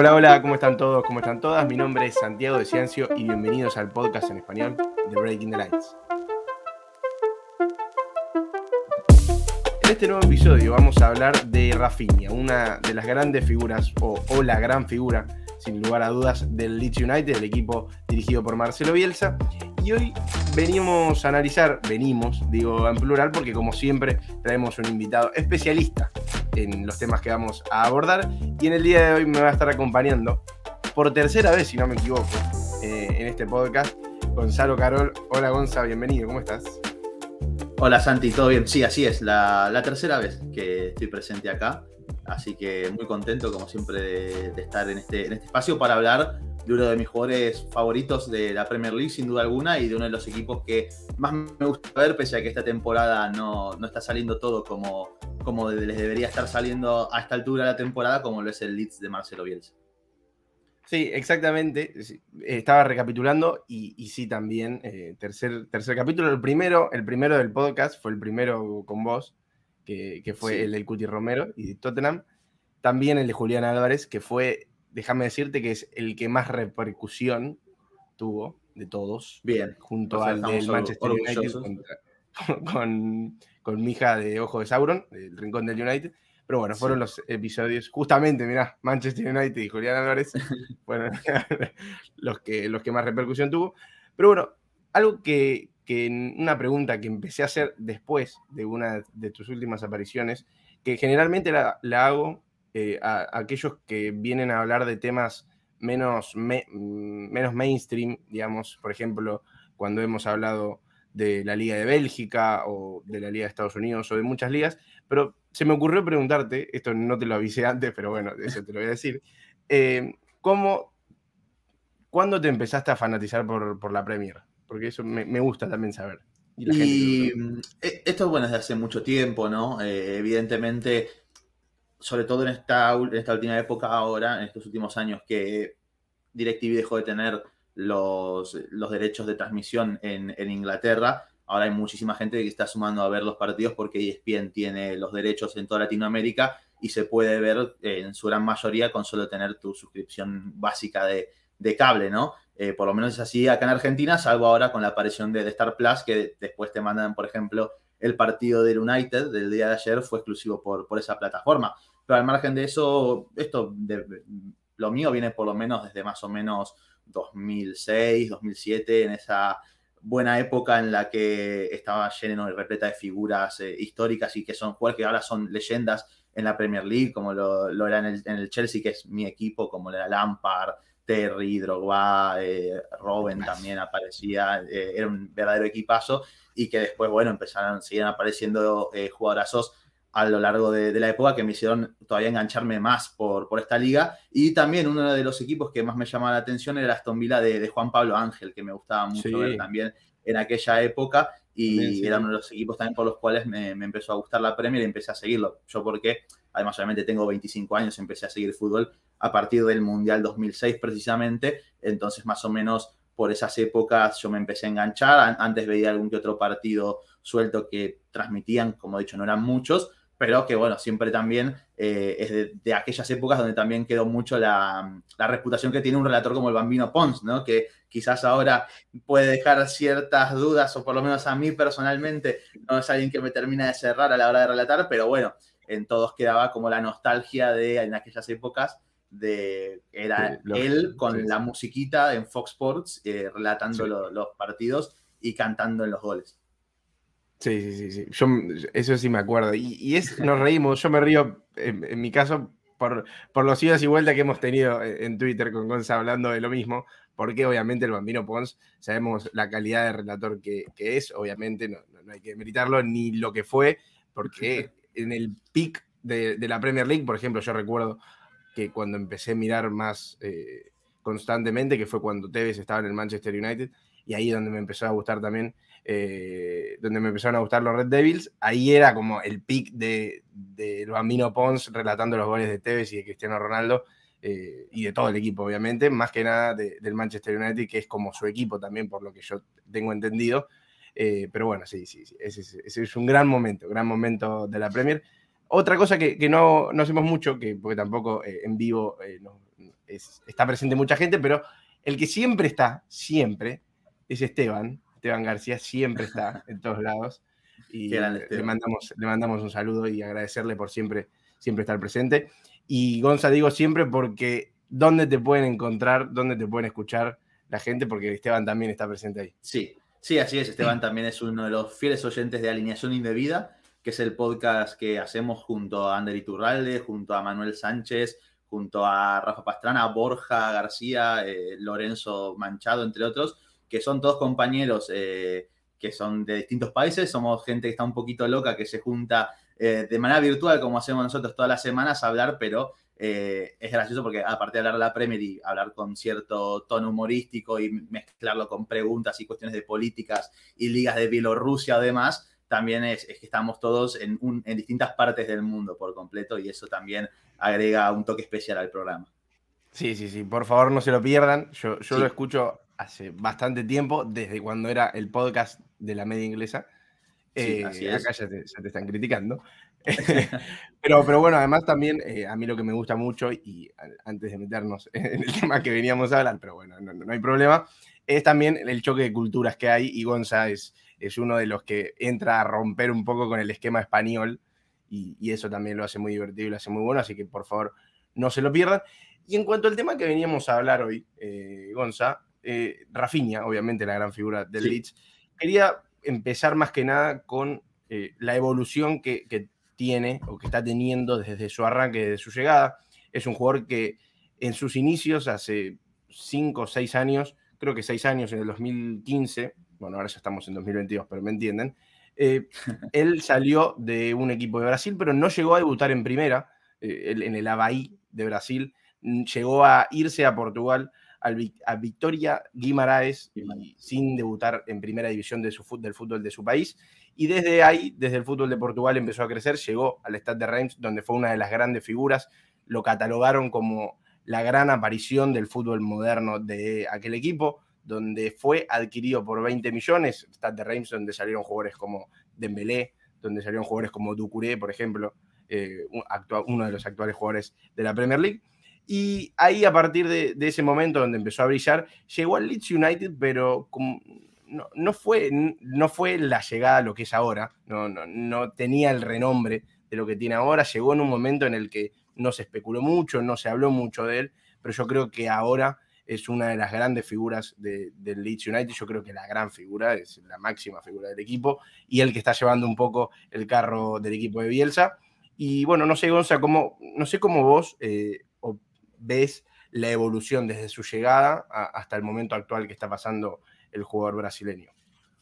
Hola, hola, ¿cómo están todos? ¿Cómo están todas? Mi nombre es Santiago de Ciencio y bienvenidos al podcast en español de Breaking the Lights. En este nuevo episodio vamos a hablar de Rafinha, una de las grandes figuras, o, o la gran figura, sin lugar a dudas, del Leeds United, el equipo dirigido por Marcelo Bielsa. Y hoy venimos a analizar, venimos, digo en plural, porque como siempre traemos un invitado especialista en los temas que vamos a abordar. Y en el día de hoy me va a estar acompañando, por tercera vez, si no me equivoco, eh, en este podcast, Gonzalo Carol. Hola Gonza, bienvenido, ¿cómo estás? Hola Santi, ¿todo bien? Sí, así es, la, la tercera vez que estoy presente acá. Así que muy contento, como siempre, de, estar en este, en este espacio para hablar de uno de mis jugadores favoritos de la Premier League, sin duda alguna, y de uno de los equipos que más me gusta ver, pese a que esta temporada no, no está saliendo todo como, como les debería estar saliendo a esta altura de la temporada, como lo es el Leeds de Marcelo Bielsa. Sí, exactamente. Estaba recapitulando y, y sí también. Eh, tercer, tercer capítulo. El primero, el primero del podcast fue el primero con vos, que, que fue Sí. el del Cuti Romero y de Tottenham. También el de Julián Álvarez, que fue, déjame decirte que es el que más repercusión tuvo de todos, Bien, junto o sea, al del Manchester United con, con mi hija de Ojo de Sauron, del Rincón del United. Pero bueno, fueron Sí. los episodios, justamente, mirá, Manchester United y Julián Álvarez fueron los que, los que más repercusión tuvo. Pero bueno, algo que, que una pregunta que empecé a hacer después de una de tus últimas apariciones, que generalmente la, hago eh, a, aquellos que vienen a hablar de temas menos, me- menos mainstream, digamos, por ejemplo, cuando hemos hablado de la Liga de Bélgica o de la Liga de Estados Unidos o de muchas ligas, pero se me ocurrió preguntarte, esto no te lo avisé antes, pero bueno, eso te lo voy a decir, eh, ¿cómo, ¿cuándo te empezaste a fanatizar por, por la Premier? Porque eso me, me gusta también saber. Y la mm, e- esto es bueno desde hace mucho tiempo, ¿no? Eh, evidentemente, sobre todo en esta, ul- en esta última época ahora, en estos últimos años que DirecTV dejó de tener los, los derechos de transmisión en, en Inglaterra, ahora hay muchísima gente que está sumando a ver los partidos porque ESPN tiene los derechos en toda Latinoamérica y se puede ver eh, en su gran mayoría con solo tener tu suscripción básica de, de cable, ¿no? Eh, por lo menos es así acá en Argentina, salvo ahora con la aparición de, Star Plus, que después te mandan, por ejemplo, el partido del United del día de ayer fue exclusivo por, por esa plataforma. Pero al margen de eso, esto, de- lo mío viene por lo menos desde más o menos 2006, 2007, en esa buena época en la que estaba lleno y repleta de figuras eh, históricas y que son jugadores que ahora son leyendas en la Premier League, como lo, lo era en el, en el Chelsea, que es mi equipo, como lo era Lampard, Terry, Drogba, eh, Más. también aparecía, eh, era un verdadero equipazo y que después, bueno, empezaron, siguen apareciendo eh, jugadorazos a lo largo de, de la época que me hicieron todavía engancharme más por, por esta liga. Y también uno de los equipos que más me llamaba la atención era Aston Villa de, de Juan Pablo Ángel, que me gustaba mucho Sí. ver también en aquella época. Y sí. era uno de los equipos también por los cuales me, me empezó a gustar la Premier y empecé a seguirlo. Yo porque, además, obviamente tengo 25 años, empecé a seguir fútbol a partir del Mundial 2006 precisamente. Entonces, más o menos por esas épocas yo me empecé a enganchar. An- Antes veía algún que otro partido suelto que transmitían, como he dicho, no eran muchos, pero que bueno, siempre también eh, es de, de aquellas épocas donde también quedó mucho la, la reputación que tiene un relator como el Bambino Pons, ¿no? Que quizás ahora puede dejar ciertas dudas, o por lo menos a mí personalmente, no es alguien que me termina de cerrar a la hora de relatar, pero bueno, en todos quedaba como la nostalgia de en aquellas épocas de era Sí, los- él con sí, la musiquita en Fox Sports eh, relatando Sí. los partidos y cantando en los goles. Sí, sí, sí, sí. Yo, eso sí me acuerdo. Y, y es, nos reímos, yo me río, en, en mi caso, por, por los idas y vueltas que hemos tenido en en Twitter con Gonza hablando de lo mismo, porque obviamente el Bambino Pons, sabemos la calidad de relator que, que es, obviamente no- no hay que meritarlo, ni lo que fue, porque en el pic de, de la Premier League, por ejemplo, yo recuerdo que cuando empecé a mirar más eh, constantemente, que fue cuando Tevez estaba en el Manchester United, y ahí donde me empezó a gustar también eh, donde me empezaron a gustar los Red Devils, ahí era como el pick de, de Bambino Pons relatando los goles de Tevez y de Cristiano Ronaldo eh, y de todo el equipo, obviamente, más que nada de- del Manchester United, que es como su equipo también, por lo que yo tengo entendido. Eh, pero bueno, sí, sí, sí, ese, es- ese es un gran momento, gran momento de la Premier. Otra cosa que, que no, no hacemos mucho, que, porque tampoco eh, en vivo eh, no- está presente mucha gente, pero el que siempre está, siempre, es Esteban. Esteban García siempre está en todos lados. Y le mandamos, le mandamos un saludo y agradecerle por siempre, siempre estar presente. Y Gonza, digo siempre porque ¿dónde te pueden encontrar? ¿Dónde te pueden escuchar la gente? Porque Esteban también está presente ahí. Sí, sí, así es. Esteban también es uno de los fieles oyentes de Alineación Indebida, que es el podcast que hacemos junto a Ander Iturralde, junto a Manuel Sánchez, junto a Rafa Pastrana, Borja García, eh, Lorenzo Manchado, entre otros, que son todos compañeros eh, que son de distintos países, somos gente que está un poquito loca, que se junta eh, de manera virtual, como hacemos nosotros todas las semanas, a hablar, pero es gracioso porque aparte de hablar de la Premier y hablar con cierto tono humorístico y mezclarlo con preguntas y cuestiones de políticas y ligas de Bielorrusia o demás, también es, que estamos todos en, en, distintas partes del mundo por completo y eso también agrega un toque especial al programa. Sí, sí, sí, por favor no se lo pierdan. Yo, yo lo escucho hace bastante tiempo, desde cuando era el podcast de la media inglesa. Eh, acá ya te, están criticando. pero, pero bueno, además también eh, a mí lo que me gusta mucho, y antes de meternos en el tema que veníamos a hablar, pero bueno, no, no hay problema, es también el choque de culturas que hay y Gonza es, es uno de los que entra a romper un poco con el esquema español y, eso también lo hace muy divertido y lo hace muy bueno, así que por favor no se lo pierdan. Y en cuanto al tema que veníamos a hablar hoy, eh, Gonza, eh, Rafinha, obviamente la gran figura del Leeds, quería empezar más que nada con eh, la evolución que, que, tiene o que está teniendo desde su arranque, desde su llegada. Es un jugador que en sus inicios, hace cinco o seis años, creo que seis años, en el 2015, bueno, ahora ya estamos en 2022, pero me entienden, eh, él salió de un equipo de Brasil, pero no llegó a debutar en primera, eh, en el Avaí de Brasil, mm, llegó a irse a Portugal, a Victoria Guimaraes, sin debutar en primera división de su, del fútbol de su país. Y desde ahí, desde el fútbol de Portugal, empezó a crecer, llegó al Stade de Reims, donde fue una de las grandes figuras, lo catalogaron como la gran aparición del fútbol moderno de aquel equipo donde fue adquirido por 20 millones, Stade de Reims, donde salieron jugadores como Dembélé, donde salieron jugadores como Ducouré, por ejemplo, eh, uno de los actuales jugadores de la Premier League. Y ahí, a partir de, ese momento donde empezó a brillar, llegó al Leeds United, pero no, fue, no fue la llegada a lo que es ahora, no, no tenía el renombre de lo que tiene ahora, llegó en un momento en el que no se especuló mucho, no se habló mucho de él, pero yo creo que ahora es una de las grandes figuras del Leeds United. Yo creo que la gran figura es la máxima figura del equipo y el que está llevando un poco el carro del equipo de Bielsa. Y bueno, no sé, Gonza, cómo, no sé cómo vos eh, ves la evolución desde su llegada hasta el momento actual que está pasando el jugador brasileño.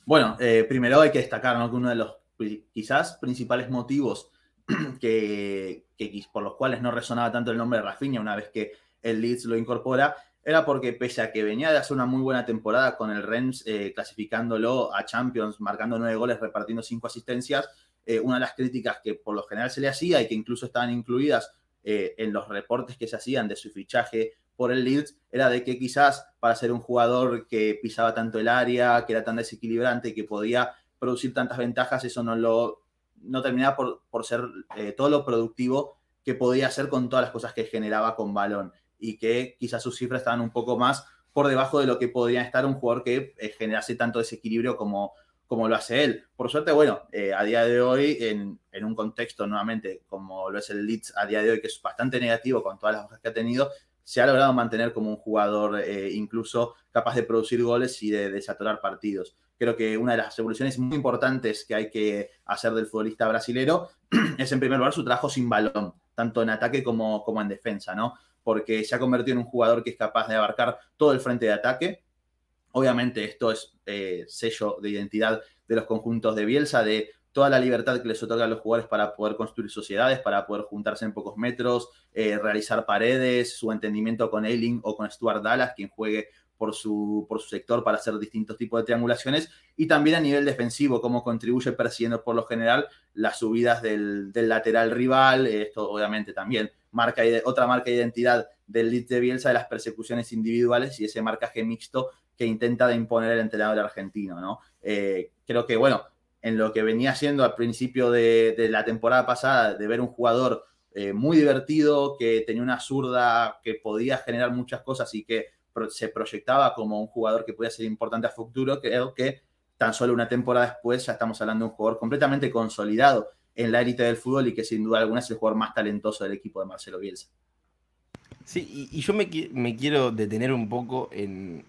Bueno, eh, primero hay que destacar que uno de los quizás principales motivos que, que, por los cuales no resonaba tanto el nombre de Rafinha una vez que el Leeds lo incorpora era porque pese a que venía de hacer una muy buena temporada con el Rennes, eh, clasificándolo a Champions, marcando nueve goles, repartiendo cinco asistencias, eh, una de las críticas que por lo general se le hacía y que incluso estaban incluidas eh, en los reportes que se hacían de su fichaje por el Leeds, era de que quizás para ser un jugador que pisaba tanto el área, que era tan desequilibrante, que podía producir tantas ventajas, eso no lo no terminaba por, por ser todo lo productivo que podía hacer con todas las cosas que generaba con balón y que quizás sus cifras estaban un poco más por debajo de lo que podría estar un jugador que eh, generase tanto desequilibrio como, como lo hace él. Por suerte, bueno, eh, a día de hoy, en, un contexto nuevamente como lo es el Leeds a día de hoy, que es bastante negativo con todas las bajas que ha tenido, se ha logrado mantener como un jugador eh, incluso capaz de producir goles y de desatorar partidos. Creo que una de las evoluciones muy importantes que hay que hacer del futbolista brasilero es en primer lugar su trabajo sin balón, tanto en ataque como, como en defensa, ¿no? porque se ha convertido en un jugador que es capaz de abarcar todo el frente de ataque. Obviamente esto es eh, sello de identidad de los conjuntos de Bielsa, de toda la libertad que les otorga a los jugadores para poder construir sociedades, para poder juntarse en pocos metros, eh, realizar paredes, su entendimiento con Eiling o con Stuart Dallas, quien juegue por su, por su sector para hacer distintos tipos de triangulaciones, y también a nivel defensivo, cómo contribuye persiguiendo por lo general las subidas del, del lateral rival, esto obviamente también marca, otra marca de identidad del Leeds de Bielsa de las persecuciones individuales y ese marcaje mixto que intenta imponer el entrenador argentino, ¿no? Eh, creo que, bueno, en lo que venía siendo al principio de, la temporada pasada, de ver un jugador eh, muy divertido, que tenía una zurda que podía generar muchas cosas y que se proyectaba como un jugador que podía ser importante a futuro, creo que tan solo una temporada después ya estamos hablando de un jugador completamente consolidado en la élite del fútbol y que sin duda alguna es el jugador más talentoso del equipo de Marcelo Bielsa. Sí, y, yo me, quiero detener un poco en,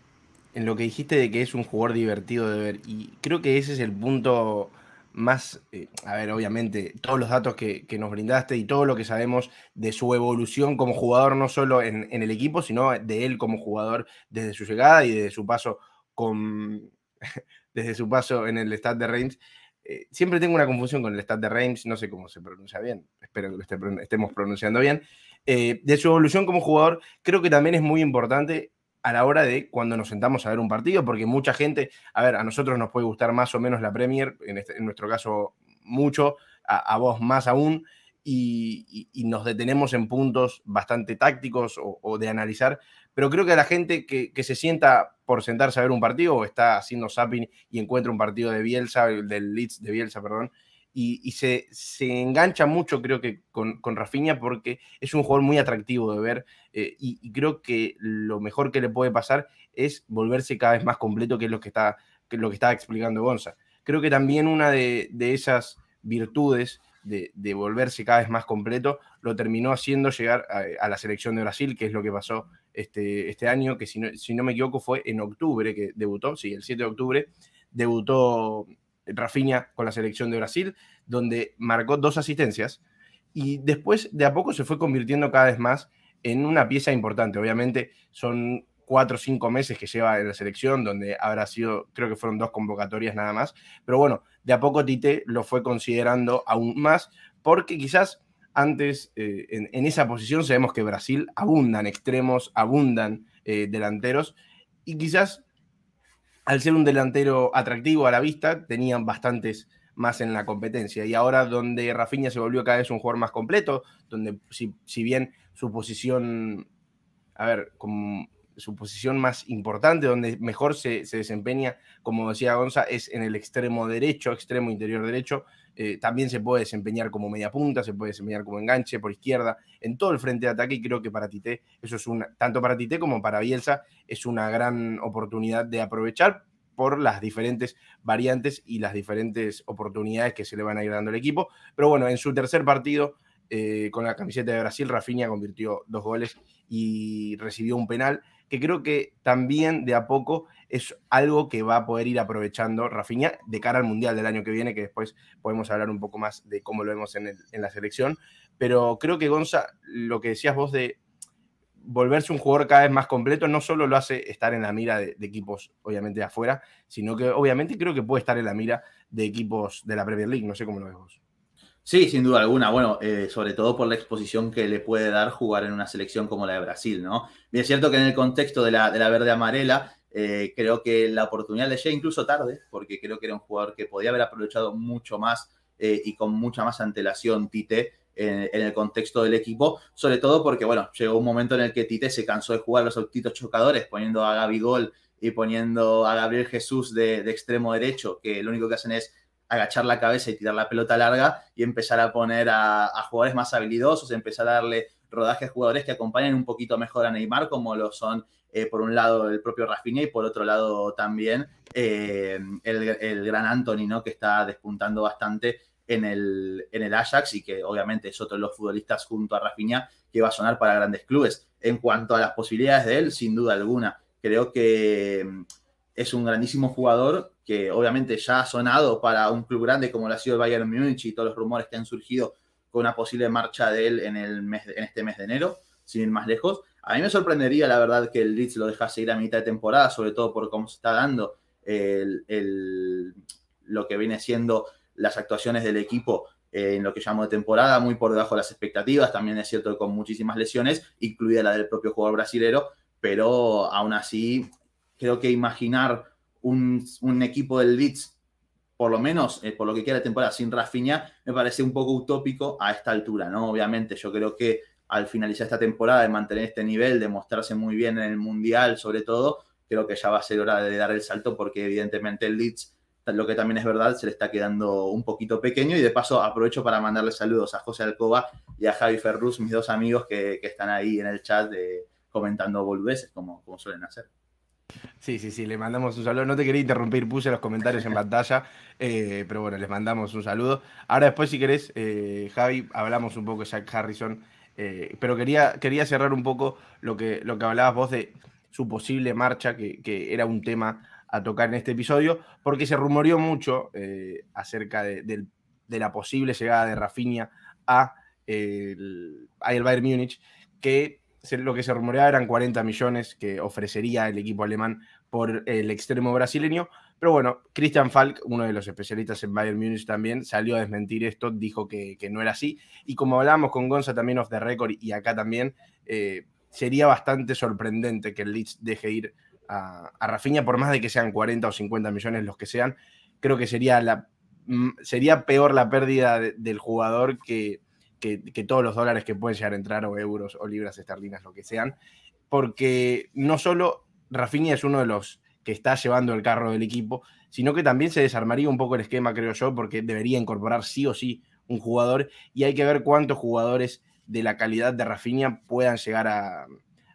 lo que dijiste de que es un jugador divertido de ver. Y creo que ese es el punto más, eh, a ver, obviamente, todos los datos que, nos brindaste y todo lo que sabemos de su evolución como jugador, no solo en, el equipo, sino de él como jugador desde su llegada y desde su paso con desde su paso en el Stade de Reims. Eh, siempre tengo una confusión con el Stade de Reims, no sé cómo se pronuncia bien, espero que lo estemos pronunciando bien. Eh, de su evolución como jugador, creo que también es muy importante a la hora de cuando nos sentamos a ver un partido, porque mucha gente, a ver, a nosotros nos puede gustar más o menos la Premier, en, este, nuestro caso mucho, a, vos más aún, y, nos detenemos en puntos bastante tácticos o, de analizar, pero creo que a la gente que, se sienta por sentarse a ver un partido o está haciendo zapping y encuentra un partido de Bielsa, del Leeds de Bielsa, perdón, y, se, engancha mucho, creo que, con, con Rafinha porque es un jugador muy atractivo de ver eh, y, creo que lo mejor que le puede pasar es volverse cada vez más completo, que es lo que está, lo que estaba explicando Gonza. Creo que también una de, esas virtudes de, volverse cada vez más completo lo terminó haciendo llegar a, la selección de Brasil, que es lo que pasó este, este año, que si no, si no me equivoco fue en octubre que debutó, sí, el 7 de octubre debutó Rafinha con la selección de Brasil, donde marcó dos asistencias y después de a poco se fue convirtiendo cada vez más en una pieza importante. Obviamente son cuatro o cinco meses que lleva en la selección, donde habrá sido, creo que fueron dos convocatorias nada más, pero bueno, de a poco Tite lo fue considerando aún más, porque quizás antes eh, en, esa posición sabemos que Brasil abundan extremos, abundan eh, delanteros, y quizás al ser un delantero atractivo a la vista, tenían bastantes más en la competencia. Y ahora donde Rafinha se volvió cada vez un jugador más completo, donde si, bien su posición, a ver, su posición más importante, donde mejor se, desempeña, como decía Gonza, es en el extremo derecho, extremo interior derecho. Eh, también se puede desempeñar como media punta, se puede desempeñar como enganche por izquierda, en todo el frente de ataque. Y creo que para Tite, eso es una, tanto para Tite como para Bielsa, es una gran oportunidad de aprovechar por las diferentes variantes y las diferentes oportunidades que se le van a ir dando al equipo. Pero bueno, en su tercer partido eh, con la camiseta de Brasil, Rafinha convirtió dos goles y recibió un penal, que creo que también de a poco es algo que va a poder ir aprovechando Rafinha de cara al Mundial del año que viene, que después podemos hablar un poco más de cómo lo vemos en, en la selección. Pero creo que Gonza, lo que decías vos de volverse un jugador cada vez más completo no solo lo hace estar en la mira de, equipos, obviamente, de afuera, sino que obviamente creo que puede estar en la mira de equipos de la Premier League. No sé cómo lo ves vos. Sí, sin duda alguna. Bueno, eh, sobre todo por la exposición que le puede dar jugar en una selección como la de Brasil, ¿no? Bien, es cierto que en el contexto de la, de la verde amarela, eh, creo que la oportunidad le llega incluso tarde, porque creo que era un jugador que podía haber aprovechado mucho más eh, y con mucha más antelación Tite en, el contexto del equipo, sobre todo porque, bueno, llegó un momento en el que Tite se cansó de jugar los autitos chocadores, poniendo a Gol y poniendo a Gabriel Jesús de, extremo derecho, que lo único que hacen es agachar la cabeza y tirar la pelota larga y empezar a poner a, jugadores más habilidosos, empezar a darle rodaje a jugadores que acompañen un poquito mejor a Neymar, como lo son eh, por un lado el propio Rafinha y por otro lado también eh, el, el, gran Anthony, ¿no? que está despuntando bastante en el, en el Ajax y que obviamente es otro de los futbolistas junto a Rafinha que va a sonar para grandes clubes. En cuanto a las posibilidades de él, sin duda alguna, creo que es un grandísimo jugador que obviamente ya ha sonado para un club grande como lo ha sido el Bayern Múnich y todos los rumores que han surgido con una posible marcha de él en, el mes, en este mes de enero, sin ir más lejos. A mí me sorprendería, la verdad, que el Leeds lo dejase ir a mitad de temporada, sobre todo por cómo se está dando el, lo que viene siendo las actuaciones del equipo en lo que llamo de temporada, muy por debajo de las expectativas, también es cierto que con muchísimas lesiones, incluida la del propio jugador brasilero, pero aún así creo que imaginar un, equipo del Leeds, por lo menos eh, por lo que queda de temporada sin Rafinha, me parece un poco utópico a esta altura, ¿no? Obviamente yo creo que al finalizar esta temporada, de mantener este nivel, de mostrarse muy bien en el Mundial sobre todo, creo que ya va a ser hora de dar el salto porque evidentemente el Leeds lo que también es verdad, se le está quedando un poquito pequeño. Y de paso aprovecho para mandarle saludos a José Alcoba y a Javi Ferrus, mis dos amigos que, están ahí en el chat eh, comentando boludeces, como suelen hacer. Sí, sí, sí, le mandamos un saludo. No te quería interrumpir, puse los comentarios en pantalla, eh, pero bueno, les mandamos un saludo. Ahora después, si querés, eh, Javi, hablamos un poco de Jack Harrison, eh, pero quería, quería cerrar un poco lo que, lo que hablabas vos de su posible marcha, que, era un tema a tocar en este episodio, porque se rumoreó mucho acerca de, la posible llegada de Rafinha a, el, a Bayern Múnich, que lo que se rumoreaba eran 40 millones que ofrecería el equipo alemán por el extremo brasileño. Pero bueno, Christian Falk, uno de los especialistas en Bayern Munich también, salió a desmentir esto, dijo que, no era así. Y como hablábamos con Gonza también off the record y acá también, eh, sería bastante sorprendente que el Leeds deje ir a, a Rafinha, por más de que sean 40 o 50 millones los que sean. Creo que sería, la, mm, sería peor la pérdida del jugador que, que, todos los dólares que pueden llegar a entrar, o euros, o libras esterlinas, lo que sean, porque no solo Rafinha es uno de los que está llevando el carro del equipo, sino que también se desarmaría un poco el esquema, creo yo, porque debería incorporar sí o sí un jugador, y hay que ver cuántos jugadores de la calidad de Rafinha puedan llegar a,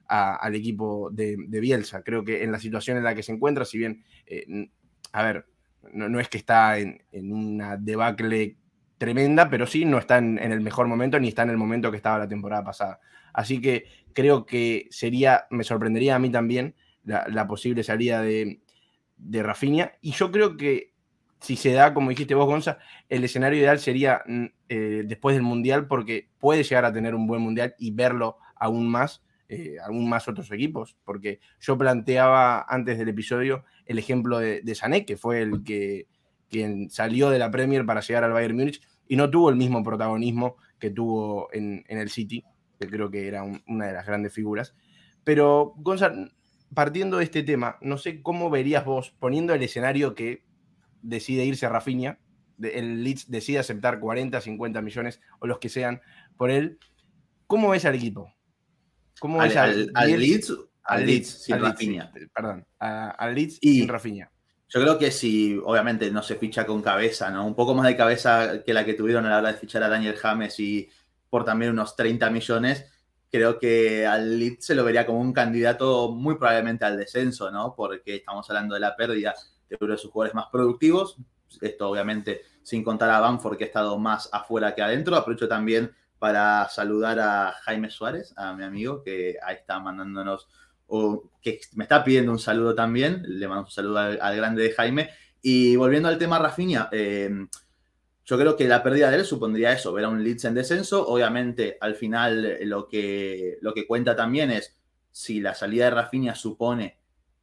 al equipo de, Bielsa. Creo que en la situación en la que se encuentra, si bien, eh, a ver, no, es que está en, en una debacle tremenda, pero sí no está en, el mejor momento ni está en el momento que estaba la temporada pasada. Así que creo que sería, me sorprendería a mí también la, posible salida de, de Rafinha. Y yo creo que si se da, como dijiste vos, Gonza, el escenario ideal sería mm, eh, después del Mundial, porque puede llegar a tener un buen Mundial y verlo aún más, eh, aún más otros equipos. Porque yo planteaba antes del episodio el ejemplo de, de Sané, que fue el que quien salió de la Premier para llegar al Bayern Múnich y no tuvo el mismo protagonismo que tuvo en, el City, que creo que era una de las grandes figuras. Pero, Gonzalo, partiendo de este tema, no sé cómo verías vos, poniendo el escenario que decide irse a Rafinha, el Leeds decide aceptar 40, 50 millones o los que sean por él, ¿cómo ves al equipo? ¿Cómo ves al, Leeds? Al Leeds, sin Rafinha. perdón, al Leeds y, sin Rafinha. Yo creo que si, obviamente, no se ficha con cabeza, ¿no? Un poco más de cabeza que la que tuvieron a la hora de fichar a Daniel James y por también unos 30 millones, creo que al Leeds se lo vería como un candidato muy probablemente al descenso, ¿no? Porque estamos hablando de la pérdida de uno de sus jugadores más productivos. Esto, obviamente, sin contar a Banford, que ha estado más afuera que adentro. Aprovecho también para saludar a Jaime Suárez, a mi amigo, que ahí está mandándonos o que me está pidiendo un saludo también, le mando un saludo al, grande de Jaime. Y volviendo al tema Rafinha, eh, yo creo que la pérdida de él supondría eso, ver a un Leeds en descenso. Obviamente, al final lo que, lo que cuenta también es si la salida de Rafinha supone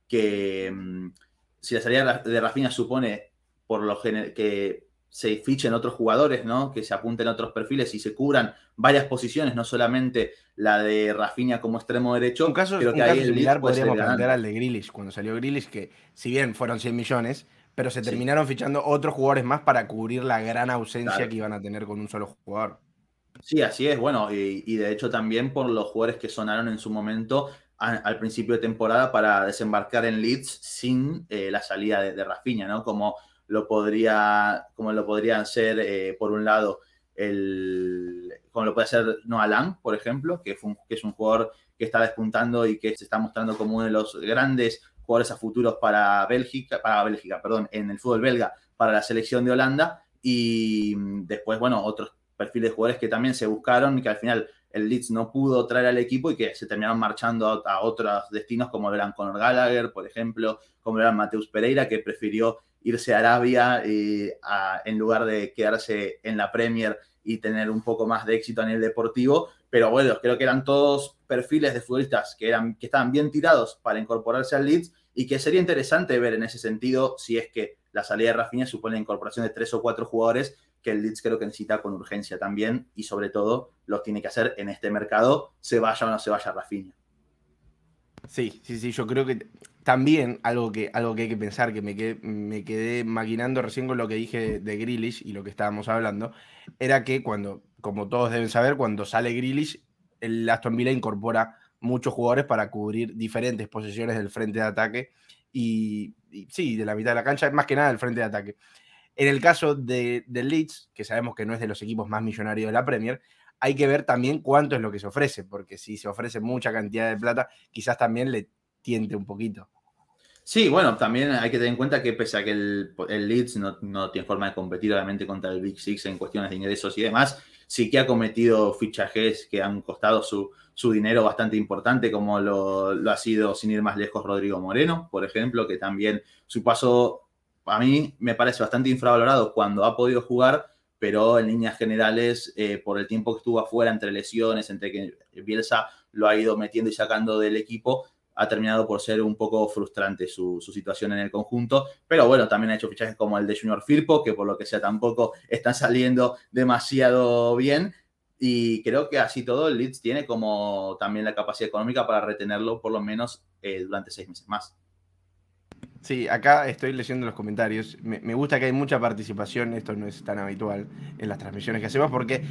que. Mm, si la salida de Rafinha supone por lo que se fichen otros jugadores, ¿no? Que se apunten a otros perfiles y se cubran varias posiciones, no solamente la de Rafinha como extremo derecho. Un caso, pero que ahí similar podríamos plantear al de Grealish, cuando salió Grealish, que si bien fueron 100 millones, pero se terminaron fichando otros jugadores más para cubrir la gran ausencia que iban a tener con un solo jugador. Sí, así es. Bueno, y, de hecho también por los jugadores que sonaron en su momento al principio de temporada para desembarcar en Leeds sin eh, la salida de, de Rafinha, ¿no? Como lo podría, como lo podrían ser, eh, por un lado, el, como lo puede ser Noah Lang, por ejemplo, que, que es un jugador que está despuntando y que se está mostrando como uno de los grandes jugadores a futuros para Bélgica, para Bélgica, perdón, en el fútbol belga, para la selección de Holanda. Y después, bueno, otros perfiles de jugadores que también se buscaron y que al final el Leeds no pudo traer al equipo y que se terminaron marchando a, otros destinos como lo eran Conor Gallagher, por ejemplo, como lo eran Mateus Pereira, que prefirió irse a Arabia eh, en lugar de quedarse en la Premier y tener un poco más de éxito a nivel deportivo. Pero bueno, creo que eran todos perfiles de futbolistas que, eran, que estaban bien tirados para incorporarse al Leeds y que sería interesante ver en ese sentido si es que la salida de Rafinha supone la incorporación de tres o cuatro jugadores que el Leeds creo que necesita con urgencia también y sobre todo los tiene que hacer en este mercado, se vaya o no se vaya Rafinha. Sí, sí, sí, yo creo que también algo que, algo que hay que pensar, que me quedé, me quedé maquinando recién con lo que dije de Grealish y lo que estábamos hablando, era que cuando, como todos deben saber, cuando sale Grealish, el Aston Villa incorpora muchos jugadores para cubrir diferentes posiciones del frente de ataque y, sí, de la mitad de la cancha, más que nada del frente de ataque. En el caso de, del Leeds, que sabemos que no es de los equipos más millonarios de la Premier, hay que ver también cuánto es lo que se ofrece, porque si se ofrece mucha cantidad de plata, quizás también le tiente un poquito. Sí, bueno, también hay que tener en cuenta que pese a que el, Leeds no, tiene forma de competir obviamente contra el Big Six en cuestiones de ingresos y demás, sí que ha cometido fichajes que han costado su, dinero bastante importante, como lo, ha sido, sin ir más lejos, Rodrigo Moreno, por ejemplo, que también su paso a mí me parece bastante infravalorado cuando ha podido jugar, pero en líneas generales, eh, por el tiempo que estuvo afuera, entre lesiones, entre que Bielsa lo ha ido metiendo y sacando del equipo, ha terminado por ser un poco frustrante su, situación en el conjunto. Pero bueno, también ha hecho fichajes como el de Junior Firpo, que por lo que sea tampoco están saliendo demasiado bien. Y creo que así todo el Leeds tiene como también la capacidad económica para retenerlo por lo menos eh, durante seis meses más. Sí, acá estoy leyendo los comentarios. Me, gusta que hay mucha participación, esto no es tan habitual en las transmisiones que hacemos, porque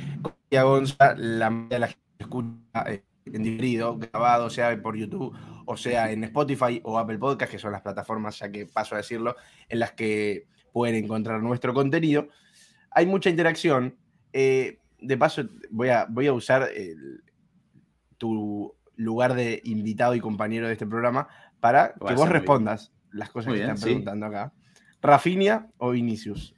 Gonza, la mayoría de la gente escucha eh, en diferido, grabado, sea por YouTube o sea en Spotify o Apple Podcast, que son las plataformas, ya que paso a decirlo, en las que pueden encontrar nuestro contenido. Hay mucha interacción. Eh, de paso, voy a, voy a usar tu lugar de invitado y compañero de este programa para que vos respondas las cosas que están preguntando acá. ¿Rafinia o Vinicius?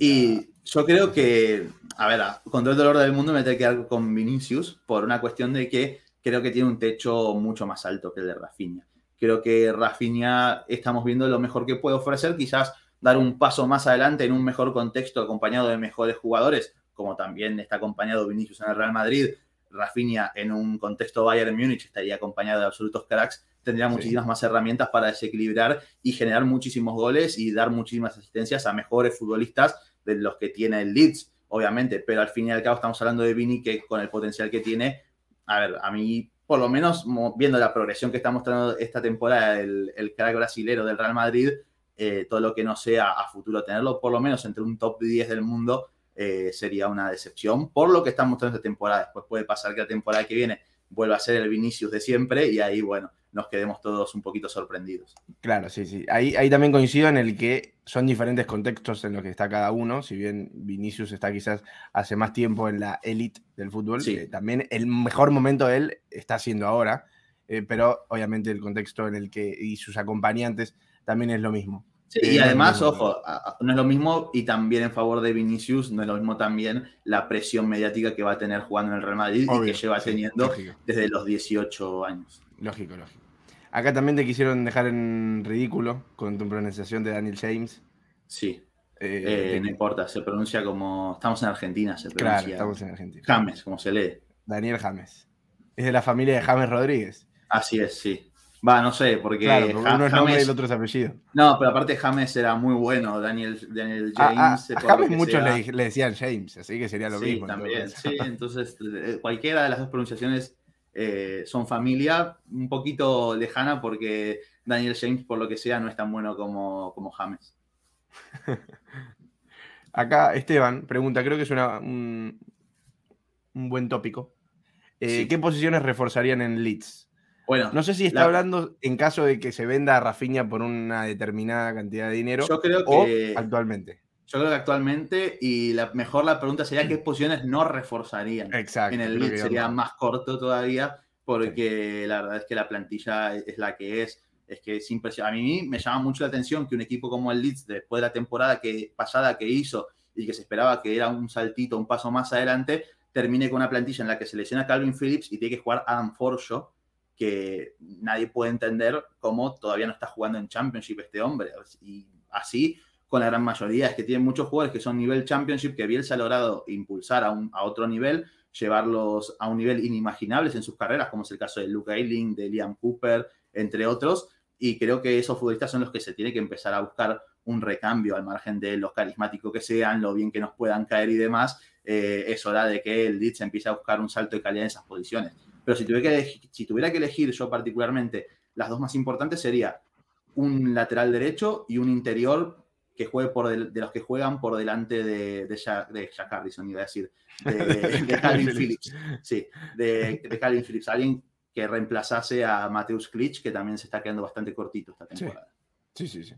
Y yo creo que, a ver, con todo el dolor del mundo me tengo que quedar con Vinicius por una cuestión de que creo que tiene un techo mucho más alto que el de Rafinha. Creo que Rafinha estamos viendo lo mejor que puede ofrecer, quizás dar un paso más adelante en un mejor contexto acompañado de mejores jugadores, como también está acompañado Vinicius en el Real Madrid, Rafinha en un contexto Bayern Múnich estaría acompañado de absolutos cracks, tendría muchísimas más herramientas para desequilibrar y generar muchísimos goles y dar muchísimas asistencias a mejores futbolistas de los que tiene el Leeds, obviamente, pero al fin y al cabo estamos hablando de Vini que con el potencial que tiene, a ver, a mí por lo menos viendo la progresión que está mostrando esta temporada el, el crack brasilero del Real Madrid, eh, todo lo que no sea a futuro tenerlo por lo menos entre un top 10 del mundo eh, sería una decepción por lo que está mostrando esta temporada. Después puede pasar que la temporada que viene vuelva a ser el Vinicius de siempre y ahí, bueno, nos quedemos todos un poquito sorprendidos. Claro, sí, sí. Ahí, ahí también coincido en el que son diferentes contextos en los que está cada uno. Si bien Vinicius está quizás hace más tiempo en la élite del fútbol, eh, también el mejor momento de él está siendo ahora. pero obviamente el contexto en el que y sus acompañantes también es lo mismo. Sí, y además, ojo, no es lo mismo y también en favor de Vinicius, no es lo mismo también la presión mediática que va a tener jugando en el Real Madrid y que lleva teniendo desde los 18 años. Lógico, lógico. Acá también te quisieron dejar en ridículo con tu pronunciación de Daniel James. Sí. Eh, eh, no importa, se pronuncia como. Estamos en Argentina, se pronuncia. Claro, estamos en Argentina. James, como se lee. Daniel James. Es de la familia de James Rodríguez. Así es, sí. Va, no sé, porque. Claro, uno es nombre y el otro es apellido. No, pero aparte James era muy bueno, Daniel, Daniel James. A, James muchos le, decían James, así que sería lo sí, mismo. También, sí, entonces eh, cualquiera de las dos pronunciaciones eh, son familia, un poquito lejana porque Daniel James, por lo que sea, no es tan bueno como, como James. Acá Esteban pregunta, creo que es un, buen tópico. Eh, ¿Qué posiciones reforzarían en Leeds? Bueno, no sé si está hablando en caso de que se venda a Rafinha por una determinada cantidad de dinero yo creo que, o actualmente. Yo creo que actualmente, y la, mejor la pregunta sería qué posiciones no reforzarían. Exacto. En el Leeds sería más corto todavía, porque la verdad es que la plantilla es la que es. Es que es impresionante. A mí me llama mucho la atención que un equipo como el Leeds, después de la temporada que, pasada que hizo y que se esperaba que era un saltito, un paso más adelante, termine con una plantilla en la que se lesiona Calvin Phillips y tiene que jugar Adam Forshaw, que nadie puede entender cómo todavía no está jugando en Championship este hombre. Y así con la gran mayoría, es que tienen muchos jugadores que son nivel championship, que Bielsa ha logrado impulsar a, un, a otro nivel, llevarlos a un nivel inimaginable en sus carreras, como es el caso de Luke Ayling, de Liam Cooper, entre otros, y creo que esos futbolistas son los que se tiene que empezar a buscar un recambio al margen de los carismáticos que sean, lo bien que nos puedan caer y demás, eh, es hora de que el Leeds empiece a buscar un salto de calidad en esas posiciones. Pero si tuviera, que si tuviera que elegir yo particularmente las dos más importantes sería un lateral derecho y un interior que juegue por de, los que juegan por delante de, de, Jack, de Jack Harrison, iba a decir, de, Calvin Phillips. Sí, de, Calvin Phillips, alguien que reemplazase a Mateus Klitsch, que también se está quedando bastante cortito esta temporada. Sí, sí, sí.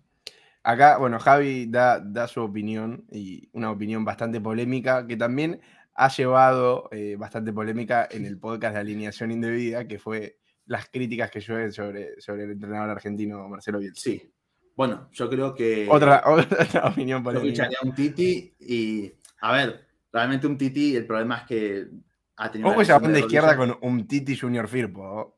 Acá, bueno, Javi da, da su opinión y una opinión bastante polémica que también ha llevado eh, bastante polémica en el podcast de alineación indebida, que fue las críticas que llueven sobre, sobre el entrenador argentino Marcelo Bielsa. Sí. Bueno, yo creo que. Otra, otra opinión polémica. Yo un Titi y. A ver, realmente un Titi, el problema es que ha tenido. ¿Cómo se de izquierda con un Titi Junior Firpo?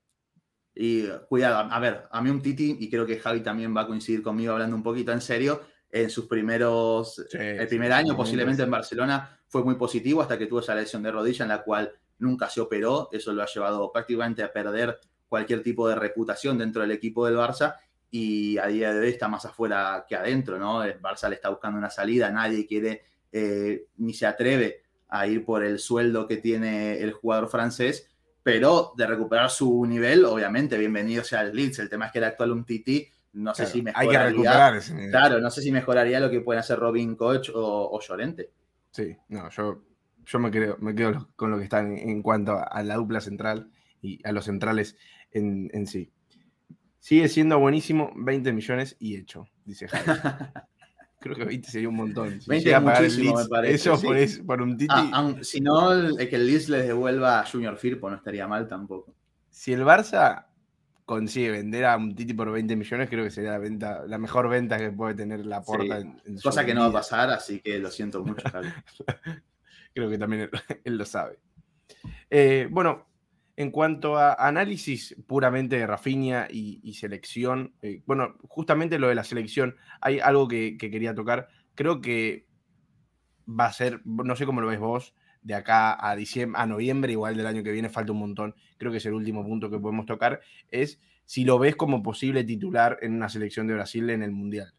Y cuidado, a ver, a mí un Titi, y creo que Javi también va a coincidir conmigo hablando un poquito en serio, en sus primeros, el primer año posiblemente en Barcelona fue muy positivo hasta que tuvo esa lesión de rodilla en la cual nunca se operó, eso lo ha llevado prácticamente a perder cualquier tipo de reputación dentro del equipo del Barça y a día de hoy está más afuera que adentro, ¿no? El Barça le está buscando una salida, nadie quiere eh, ni se atreve a ir por el sueldo que tiene el jugador francés pero de recuperar su nivel, obviamente, bienvenido sea el Leeds. El tema es que el actual un Titi, no sé si mejoraría. Hay que recuperar ese nivel. Claro, no sé si mejoraría lo que pueden hacer Robin Koch o, Llorente. Sí, no, yo, yo me, quedo, me quedo con lo que está en, cuanto a la dupla central y a los centrales en, en sí. Sigue siendo buenísimo, 20 millones y hecho, dice Javi. Creo que 20 sería un montón. Si 20 es muchísimo, me parece. Eso por, un Titi. Ah, si no, el, que el Leeds les devuelva a Junior Firpo no estaría mal tampoco. Si el Barça consigue vender a un Titi por 20 millones, creo que sería la, venta, la mejor venta que puede tener la porta. En, Cosa que no va a pasar, así que lo siento mucho, creo que también él, lo sabe. Eh, bueno, en cuanto a análisis puramente de Rafinha y, selección, eh, bueno, justamente lo de la selección, hay algo que, quería tocar. Creo que va a ser, no sé cómo lo ves vos, de acá a diciembre, a noviembre, igual del año que viene, falta un montón. Creo que es el último punto que podemos tocar, es si lo ves como posible titular en una selección de Brasil en el Mundial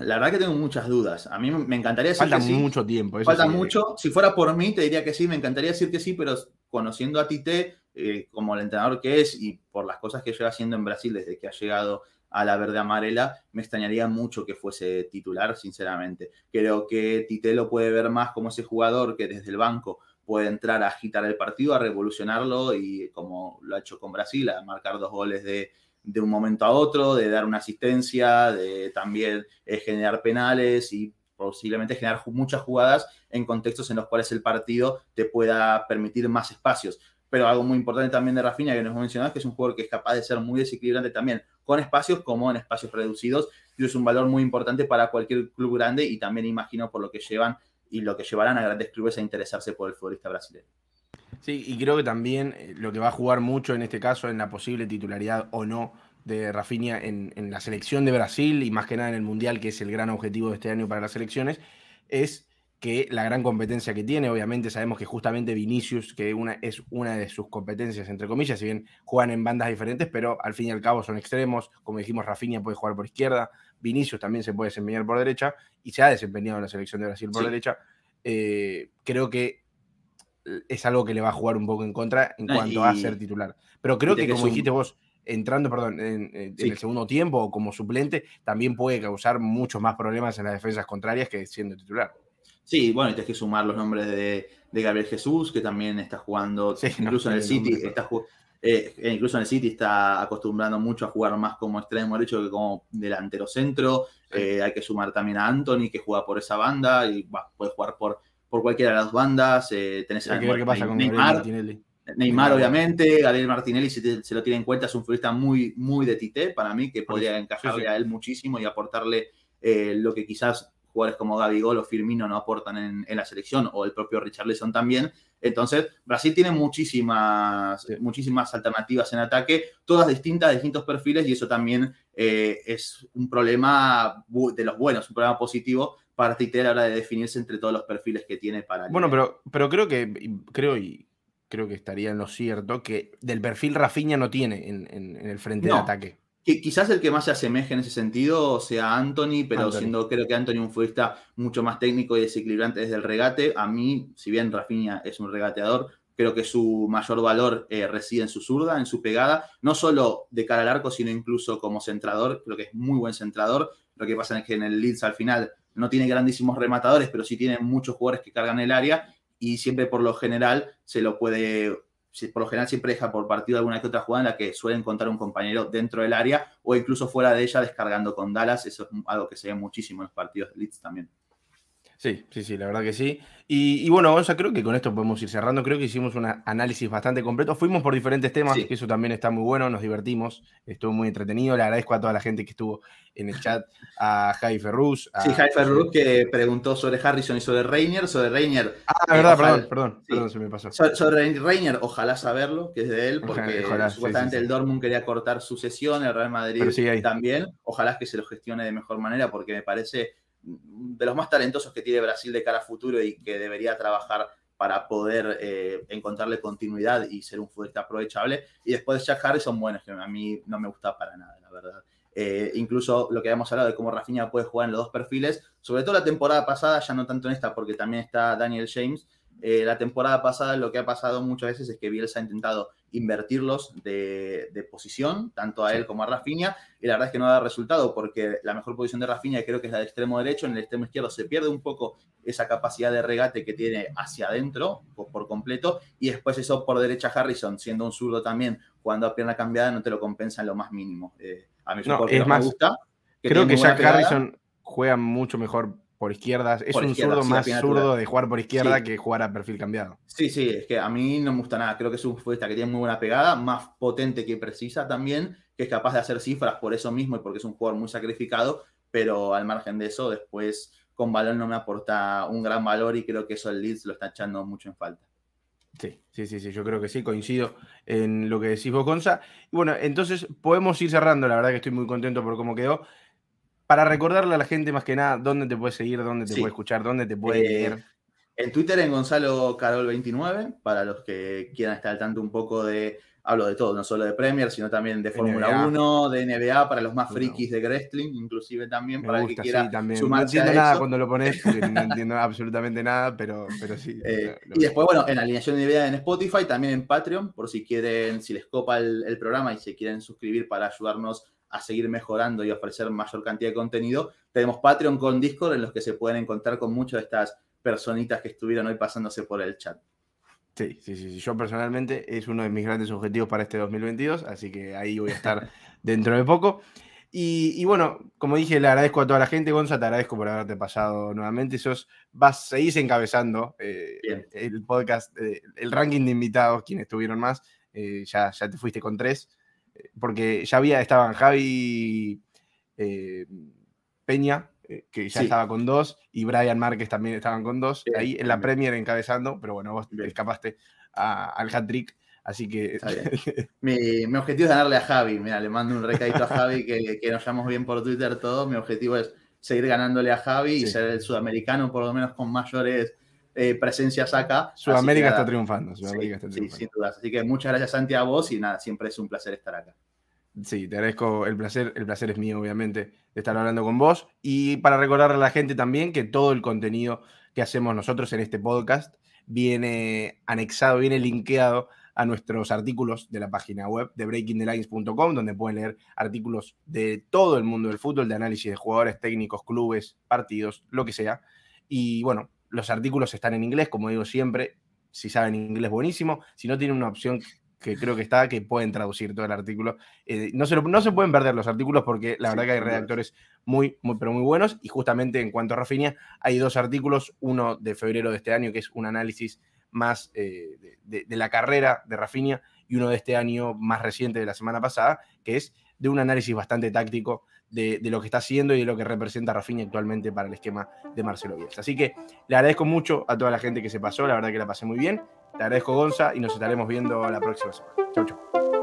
la verdad que tengo muchas dudas. A mí me encantaría decir Falta mucho tiempo. Falta mucho. Si fuera por mí, te diría que sí, me encantaría decir que sí, pero conociendo a Tite, eh, como el entrenador que es y por las cosas que lleva haciendo en Brasil desde que ha llegado a la verde amarela, me extrañaría mucho que fuese titular, sinceramente. Creo que Tite lo puede ver más como ese jugador que desde el banco puede entrar a agitar el partido, a revolucionarlo y como lo ha hecho con Brasil, a marcar dos goles de, de un momento a otro, de dar una asistencia, de también eh, generar penales y posiblemente generar muchas jugadas en contextos en los cuales el partido te pueda permitir más espacios. Pero algo muy importante también de Rafinha que nos mencionado que es un jugador que es capaz de ser muy desequilibrante también con espacios como en espacios reducidos. Y es un valor muy importante para cualquier club grande y también imagino por lo que llevan y lo que llevarán a grandes clubes a interesarse por el futbolista brasileño. Sí, y creo que también eh, lo que va a jugar mucho en este caso en la posible titularidad o no de Rafinha en, la selección de Brasil y más que nada en el Mundial, que es el gran objetivo de este año para las selecciones, es que la gran competencia que tiene, obviamente sabemos que justamente Vinicius, que una, es una de sus competencias, entre comillas, si bien juegan en bandas diferentes, pero al fin y al cabo son extremos, como dijimos, Rafinha puede jugar por izquierda, Vinicius también se puede desempeñar por derecha y se ha desempeñado en la selección de Brasil por derecha. Eh, creo que es algo que le va a jugar un poco en contra en cuanto a ser titular. Pero creo que, como dijiste vos, entrando, perdón, en, el segundo tiempo o como suplente, también puede causar muchos más problemas en las defensas contrarias que siendo titular. Sí, bueno, y tienes que sumar los nombres de, Gabriel Jesús, que también está jugando, incluso en el City, está, eh, incluso en el City está acostumbrando mucho a jugar más como extremo derecho que como delantero centro. Eh, hay que sumar también a Anthony, que juega por esa banda y puede jugar por por cualquiera de las bandas. Eh, tenés Hay que ver qué pasa con Neymar, Martinelli. Neymar, obviamente, Gabriel Martinelli, si se lo tiene en cuenta, es un futbolista muy, muy de Tite para mí, que podría encajarle a él muchísimo y aportarle eh, lo que quizás jugadores como Gol o Firmino no aportan en, la selección, o el propio Richarlison también. Entonces, Brasil tiene muchísimas, muchísimas alternativas en ataque, todas distintas, distintos perfiles, y eso también eh, es un problema de los buenos, un problema positivo para Tite a la hora de definirse entre todos los perfiles que tiene para... Bueno, pero, pero creo que, creo y creo que estaría en lo cierto, que del perfil Rafinha no tiene en, el frente de ataque. Que quizás el que más se asemeje en ese sentido sea Anthony, pero siendo creo que Anthony un futbolista mucho más técnico y desequilibrante desde el regate. A mí, si bien Rafinha es un regateador, creo que su mayor valor eh, reside en su zurda, en su pegada, no solo de cara al arco, sino incluso como centrador. Creo que es muy buen centrador. Lo que pasa es que en el Leeds al final no tiene grandísimos rematadores, pero sí tiene muchos jugadores que cargan el área y siempre por lo general se lo puede, por lo general siempre deja por partido alguna que otra jugada en la que suele encontrar un compañero dentro del área o incluso fuera de ella descargando con Dallas. Eso es algo que se ve muchísimo en los partidos de Leeds también. Sí, sí, sí, la verdad que sí. Y, bueno, Gonza, creo que con esto podemos ir cerrando. Creo que hicimos un análisis bastante completo. Fuimos por diferentes temas, que eso también está muy bueno, nos divertimos, estuvo muy entretenido. Le agradezco a toda la gente que estuvo en el chat, a Javi Ferruz. Sí, Javi Ferruz que preguntó sobre Harrison y sobre Reiner. Sobre Reiner. Ah, verdad, perdón, perdón, perdón, se me pasó. sobre Reiner, ojalá saberlo, que es de él, porque supuestamente el Dortmund quería cortar su sesión, el Real Madrid también. Ojalá que se lo gestione de mejor manera, porque me parece de los más talentosos que tiene Brasil de cara a futuro y que debería trabajar para poder eh, encontrarle continuidad y ser un futbolista aprovechable. Y después de Jack Harrison, bueno, que a mí no me gusta para nada, la verdad. Eh, incluso lo que habíamos hablado de cómo Rafinha puede jugar en los dos perfiles, sobre todo la temporada pasada, ya no tanto en esta, porque también está Daniel James, eh, la temporada pasada lo que ha pasado muchas veces es que Bielsa ha intentado invertirlos de, posición, tanto a él como a Rafinha, y la verdad es que no dado resultado porque la mejor posición de Rafinha creo que es la de extremo derecho, en el extremo izquierdo se pierde un poco esa capacidad de regate que tiene hacia adentro por, completo, y después eso por derecha Harrison, siendo un zurdo también, jugando a pierna cambiada, no te lo compensa en lo más mínimo. Eh, a mí es más, me gusta. creo que Jack Harrison juega mucho mejor por izquierdas. Es un zurdo más zurdo de jugar por izquierda que jugar a perfil cambiado. Sí, sí, es que a mí no me gusta nada. Creo que es un futbolista que tiene muy buena pegada, más potente que precisa también, que es capaz de hacer cifras por eso mismo y porque es un jugador muy sacrificado, pero al margen de eso, después con balón no me aporta un gran valor y creo que eso el Leeds lo está echando mucho en falta. Sí, sí, sí, sí, yo creo que sí, coincido en lo que decís vos, Gonza. Y bueno, entonces podemos ir cerrando, la verdad que estoy muy contento por cómo quedó para recordarle a la gente más que nada dónde te puede seguir, dónde te puede escuchar, dónde te puede eh, leer. En Twitter en Gonzalo Carol29, para los que quieran estar al tanto un poco de, hablo de todo, no solo de Premier, sino también de Fórmula 1, de NBA, para los más frikis de wrestling, inclusive también, para el que quiera sí, No entiendo nada cuando lo pones, no entiendo absolutamente nada, pero, pero sí. Eh, y después, bueno, en alineación de NBA en Spotify, también en Patreon, por si quieren, si les copa el, el programa y se quieren suscribir para ayudarnos a seguir mejorando y ofrecer mayor cantidad de contenido. Tenemos Patreon con Discord en los que se pueden encontrar con muchas de estas personitas que estuvieron hoy pasándose por el chat. Sí, sí, sí, Yo personalmente es uno de mis grandes objetivos para este 2022, así que ahí voy a estar dentro de poco. Y, bueno, como dije, le agradezco a toda la gente. Gonza, te agradezco por haberte pasado nuevamente. Sos, vas, seguís encabezando eh, el podcast, eh, el ranking de invitados, quienes tuvieron más. Eh, ya, ya te fuiste con tres porque ya había, estaban Javi eh, Peña, eh, que ya estaba con dos, y Brian Márquez también estaban con dos, ahí en la Premier encabezando, pero bueno, vos escapaste al hat-trick. Así que. mi, objetivo es ganarle a Javi. Mira, le mando un recadito a Javi que, que nos llamamos bien por Twitter todo. Mi objetivo es seguir ganándole a Javi y ser el sudamericano, por lo menos con mayores eh, presencias acá. Sudamérica está triunfando. Sudamérica está triunfando. Sí, sin dudas. Así que muchas gracias, Santi, a vos y nada, siempre es un placer estar acá. Sí, te agradezco el placer. El placer es mío, obviamente, de estar hablando con vos. Y para recordarle a la gente también que todo el contenido que hacemos nosotros en este podcast viene anexado, viene linkeado a nuestros artículos de la página web de breakingthelines.com, donde pueden leer artículos de todo el mundo del fútbol, de análisis de jugadores, técnicos, clubes, partidos, lo que sea. Y bueno, los artículos están en inglés, como digo siempre. Si saben inglés, buenísimo. Si no, tienen una opción que creo que está, que pueden traducir todo el artículo. Eh, no, se no se pueden perder los artículos porque la verdad que hay redactores muy, muy, pero muy buenos. Y justamente en cuanto a Rafinha, hay dos artículos, uno de febrero de este año, que es un análisis más eh, de, de, la carrera de Rafinha, y uno de este año más reciente de la semana pasada, que es de un análisis bastante táctico de, lo que está haciendo y de lo que representa Rafinha actualmente para el esquema de Marcelo Bielsa. Así que le agradezco mucho a toda la gente que se pasó, la verdad que la pasé muy bien. Le agradezco Gonza y nos estaremos viendo la próxima semana. Chau, chau.